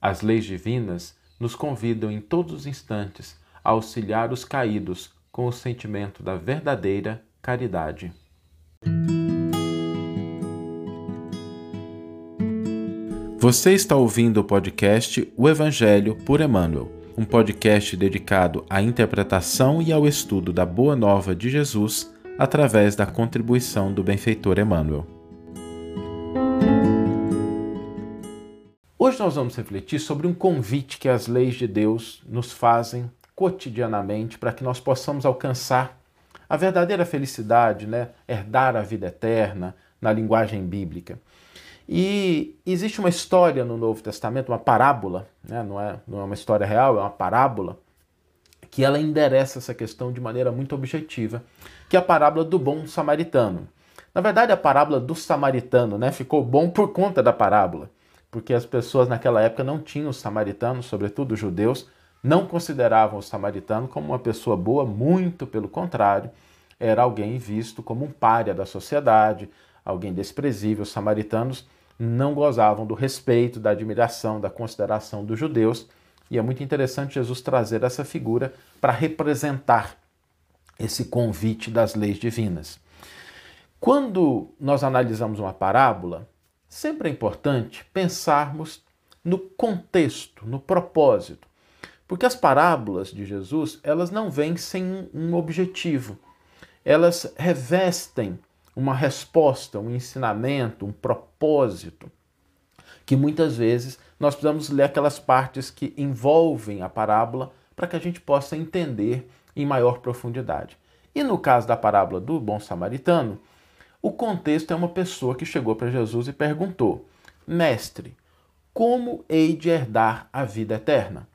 As leis divinas nos convidam em todos os instantes a auxiliar os caídos com o sentimento da verdadeira caridade. Você está ouvindo o podcast O Evangelho por Emmanuel, um podcast dedicado à interpretação e ao estudo da Boa Nova de Jesus através da contribuição do benfeitor Emmanuel. Hoje nós vamos refletir sobre um convite que as leis de Deus nos fazem cotidianamente para que nós possamos alcançar a verdadeira felicidade, né? herdar a vida eterna na linguagem bíblica. E existe uma história no Novo Testamento, uma parábola, né? não, é, não é uma história real, é uma parábola, que ela endereça essa questão de maneira muito objetiva, que é a parábola do bom samaritano. Na verdade, a parábola do samaritano né, ficou bom por conta da parábola, porque as pessoas naquela época não tinham os samaritanos, sobretudo os judeus, não consideravam o samaritano como uma pessoa boa, muito pelo contrário, era alguém visto como um pária da sociedade, alguém desprezível. Os samaritanos não gozavam do respeito, da admiração, da consideração dos judeus, e é muito interessante Jesus trazer essa figura para representar esse convite das leis divinas. Quando nós analisamos uma parábola, sempre é importante pensarmos no contexto, no propósito. Porque as parábolas de Jesus, elas não vêm sem um objetivo. Elas revestem uma resposta, um ensinamento, um propósito, que muitas vezes nós precisamos ler aquelas partes que envolvem a parábola para que a gente possa entender em maior profundidade. E no caso da parábola do bom samaritano, o contexto é uma pessoa que chegou para Jesus e perguntou: Mestre, como hei de herdar a vida eterna?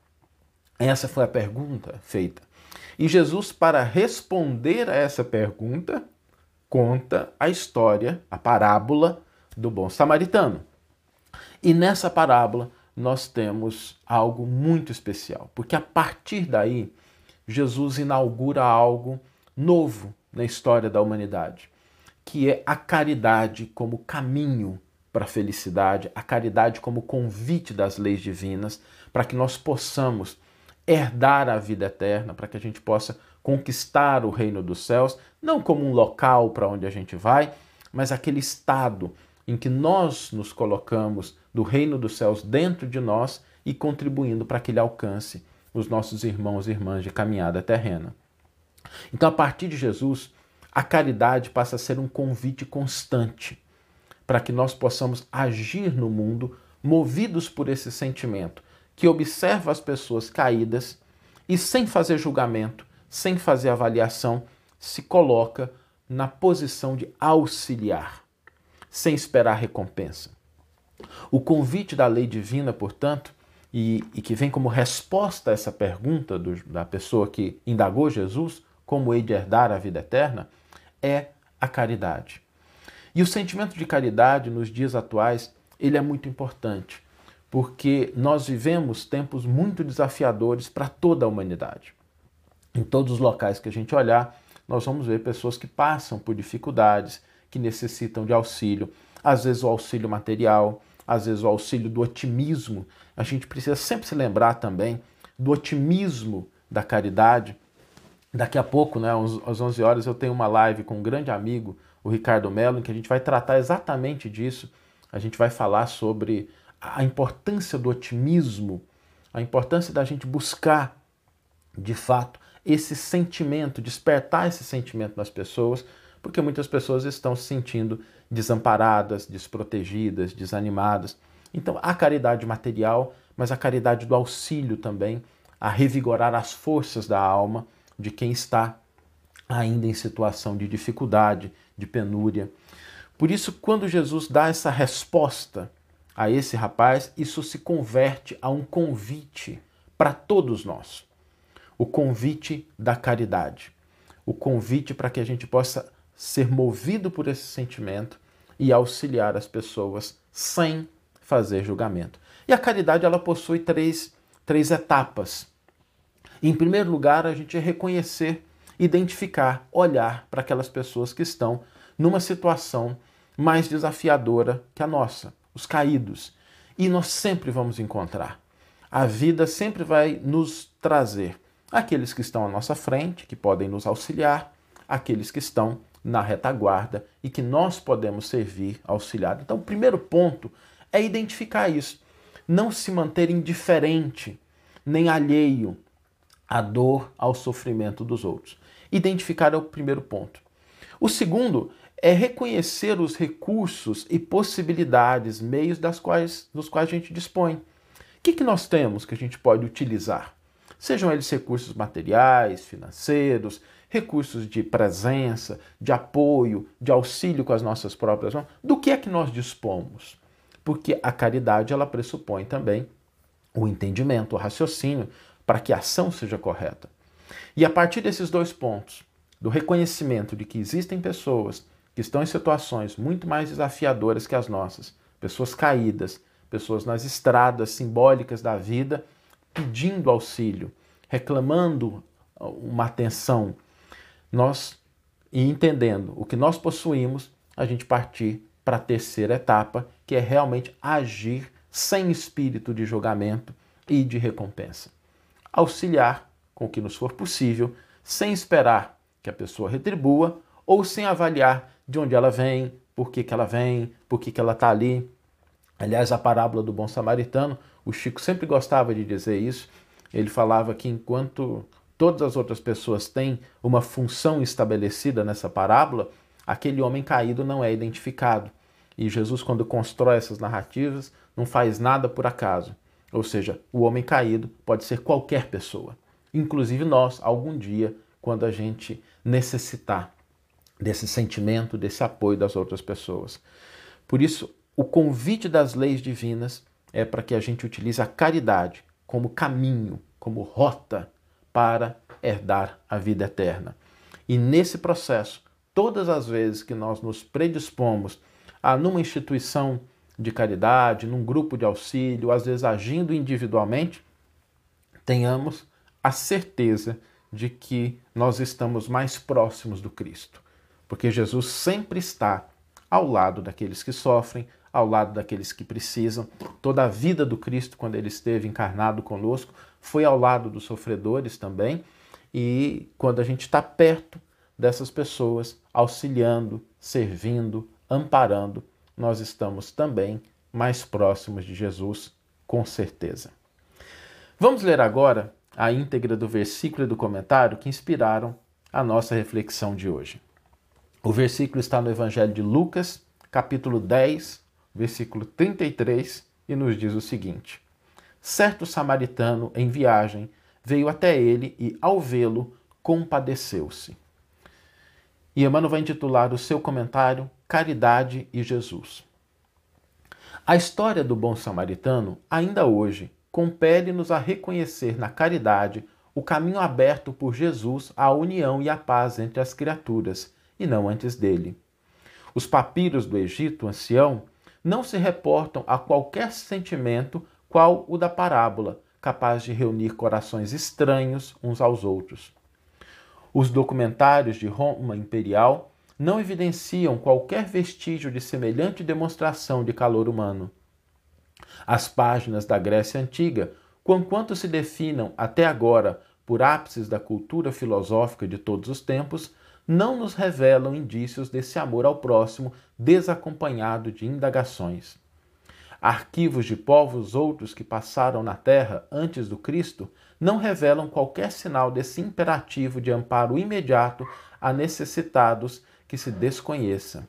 Essa foi a pergunta feita. E Jesus, para responder a essa pergunta, conta a história, a parábola do bom samaritano. E nessa parábola nós temos algo muito especial, porque a partir daí Jesus inaugura algo novo na história da humanidade, que é a caridade como caminho para a felicidade, a caridade como convite das leis divinas, para que nós possamos herdar a vida eterna, para que a gente possa conquistar o reino dos céus, não como um local para onde a gente vai, mas aquele estado em que nós nos colocamos do reino dos céus dentro de nós e contribuindo para que ele alcance os nossos irmãos e irmãs de caminhada terrena. Então, a partir de Jesus, a caridade passa a ser um convite constante para que nós possamos agir no mundo movidos por esse sentimento que observa as pessoas caídas e, sem fazer julgamento, sem fazer avaliação, se coloca na posição de auxiliar, sem esperar recompensa. O convite da lei divina, portanto, e, e que vem como resposta a essa pergunta do, da pessoa que indagou Jesus, como hei de herdar a vida eterna, é a caridade. E o sentimento de caridade nos dias atuais, ele é muito importante, porque nós vivemos tempos muito desafiadores para toda a humanidade. Em todos os locais que a gente olhar, nós vamos ver pessoas que passam por dificuldades, que necessitam de auxílio, às vezes o auxílio material, às vezes o auxílio do otimismo. A gente precisa sempre se lembrar também do otimismo da caridade. Daqui a pouco, né, às 11 horas, eu tenho uma live com um grande amigo, o Ricardo Mello, em que a gente vai tratar exatamente disso. A gente vai falar sobre a importância do otimismo, a importância da gente buscar, de fato, esse sentimento, despertar esse sentimento nas pessoas, porque muitas pessoas estão se sentindo desamparadas, desprotegidas, desanimadas. Então, a caridade material, mas a caridade do auxílio também, a revigorar as forças da alma de quem está ainda em situação de dificuldade, de penúria. Por isso, quando Jesus dá essa resposta a esse rapaz, isso se converte a um convite para todos nós. O convite da caridade. O convite para que a gente possa ser movido por esse sentimento e auxiliar as pessoas sem fazer julgamento. E a caridade ela possui três, três etapas. Em primeiro lugar, a gente reconhecer, identificar, olhar para aquelas pessoas que estão numa situação mais desafiadora que a nossa os caídos. E nós sempre vamos encontrar. A vida sempre vai nos trazer aqueles que estão à nossa frente, que podem nos auxiliar, aqueles que estão na retaguarda e que nós podemos servir, auxiliar. Então, o primeiro ponto é identificar isso. Não se manter indiferente, nem alheio à dor, ao sofrimento dos outros. Identificar é o primeiro ponto. O segundo é reconhecer os recursos e possibilidades, meios das quais, dos quais a gente dispõe. O que, que nós temos que a gente pode utilizar? Sejam eles recursos materiais, financeiros, recursos de presença, de apoio, de auxílio com as nossas próprias mãos. Do que é que nós dispomos? Porque a caridade ela pressupõe também o entendimento, o raciocínio, para que a ação seja correta. E a partir desses dois pontos, do reconhecimento de que existem pessoas que estão em situações muito mais desafiadoras que as nossas, pessoas caídas, pessoas nas estradas simbólicas da vida, pedindo auxílio, reclamando uma atenção, nós e entendendo o que nós possuímos, a gente partir para a terceira etapa, que é realmente agir sem espírito de julgamento e de recompensa. Auxiliar com o que nos for possível, sem esperar que a pessoa retribua ou sem avaliar de onde ela vem, por que, que ela vem, por que, que ela está ali. Aliás, a parábola do bom samaritano, o Chico sempre gostava de dizer isso. Ele falava que enquanto todas as outras pessoas têm uma função estabelecida nessa parábola, aquele homem caído não é identificado. E Jesus, quando constrói essas narrativas, não faz nada por acaso. Ou seja, o homem caído pode ser qualquer pessoa, inclusive nós, algum dia, quando a gente necessitar desse sentimento, desse apoio das outras pessoas. Por isso, o convite das leis divinas é para que a gente utilize a caridade como caminho, como rota para herdar a vida eterna. E nesse processo, todas as vezes que nós nos predispomos a numa instituição de caridade, num grupo de auxílio, às vezes agindo individualmente, tenhamos a certeza de que nós estamos mais próximos do Cristo. Porque Jesus sempre está ao lado daqueles que sofrem, ao lado daqueles que precisam. Toda a vida do Cristo, quando ele esteve encarnado conosco, foi ao lado dos sofredores também. E quando a gente está perto dessas pessoas, auxiliando, servindo, amparando, nós estamos também mais próximos de Jesus, com certeza. Vamos ler agora a íntegra do versículo e do comentário que inspiraram a nossa reflexão de hoje. O versículo está no Evangelho de Lucas, capítulo 10, versículo 33, e nos diz o seguinte: Certo samaritano em viagem veio até ele e, ao vê-lo, compadeceu-se. E Emmanuel vai intitular o seu comentário Caridade e Jesus. A história do bom samaritano, ainda hoje, compele-nos a reconhecer na caridade o caminho aberto por Jesus à união e à paz entre as criaturas, e não antes dele. Os papiros do Egito ancião não se reportam a qualquer sentimento qual o da parábola, capaz de reunir corações estranhos uns aos outros. Os documentários de Roma imperial não evidenciam qualquer vestígio de semelhante demonstração de calor humano. As páginas da Grécia Antiga, quanto se definam até agora por ápices da cultura filosófica de todos os tempos, não nos revelam indícios desse amor ao próximo desacompanhado de indagações. Arquivos de povos outros que passaram na Terra antes do Cristo não revelam qualquer sinal desse imperativo de amparo imediato a necessitados que se desconheça.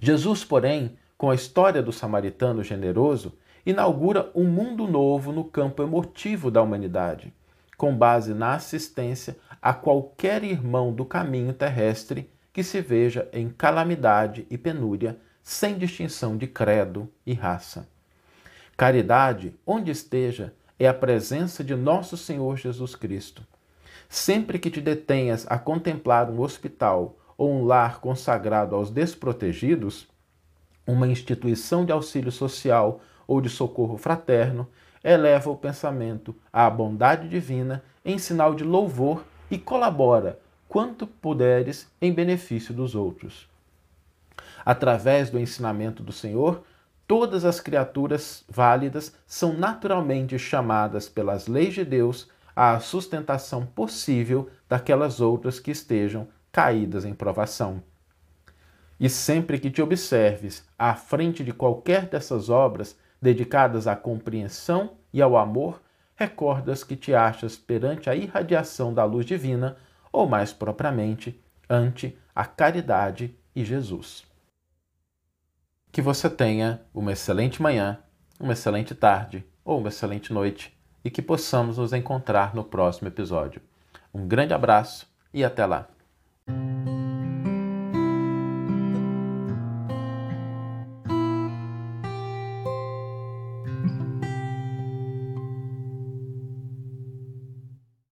Jesus, porém, com a história do samaritano generoso, inaugura um mundo novo no campo emotivo da humanidade, com base na assistência a qualquer irmão do caminho terrestre que se veja em calamidade e penúria sem distinção de credo e raça. Caridade, onde esteja, é a presença de nosso Senhor Jesus Cristo. Sempre que te detenhas a contemplar um hospital ou um lar consagrado aos desprotegidos, uma instituição de auxílio social ou de socorro fraterno, eleva o pensamento à bondade divina em sinal de louvor e colabora, quanto puderes, em benefício dos outros. Através do ensinamento do Senhor, todas as criaturas válidas são naturalmente chamadas pelas leis de Deus à sustentação possível daquelas outras que estejam caídas em provação. E sempre que te observes à frente de qualquer dessas obras dedicadas à compreensão e ao amor, recordas que te achas perante a irradiação da luz divina, ou mais propriamente, ante a caridade e Jesus. Que você tenha uma excelente manhã, uma excelente tarde ou uma excelente noite e que possamos nos encontrar no próximo episódio. Um grande abraço e até lá! Música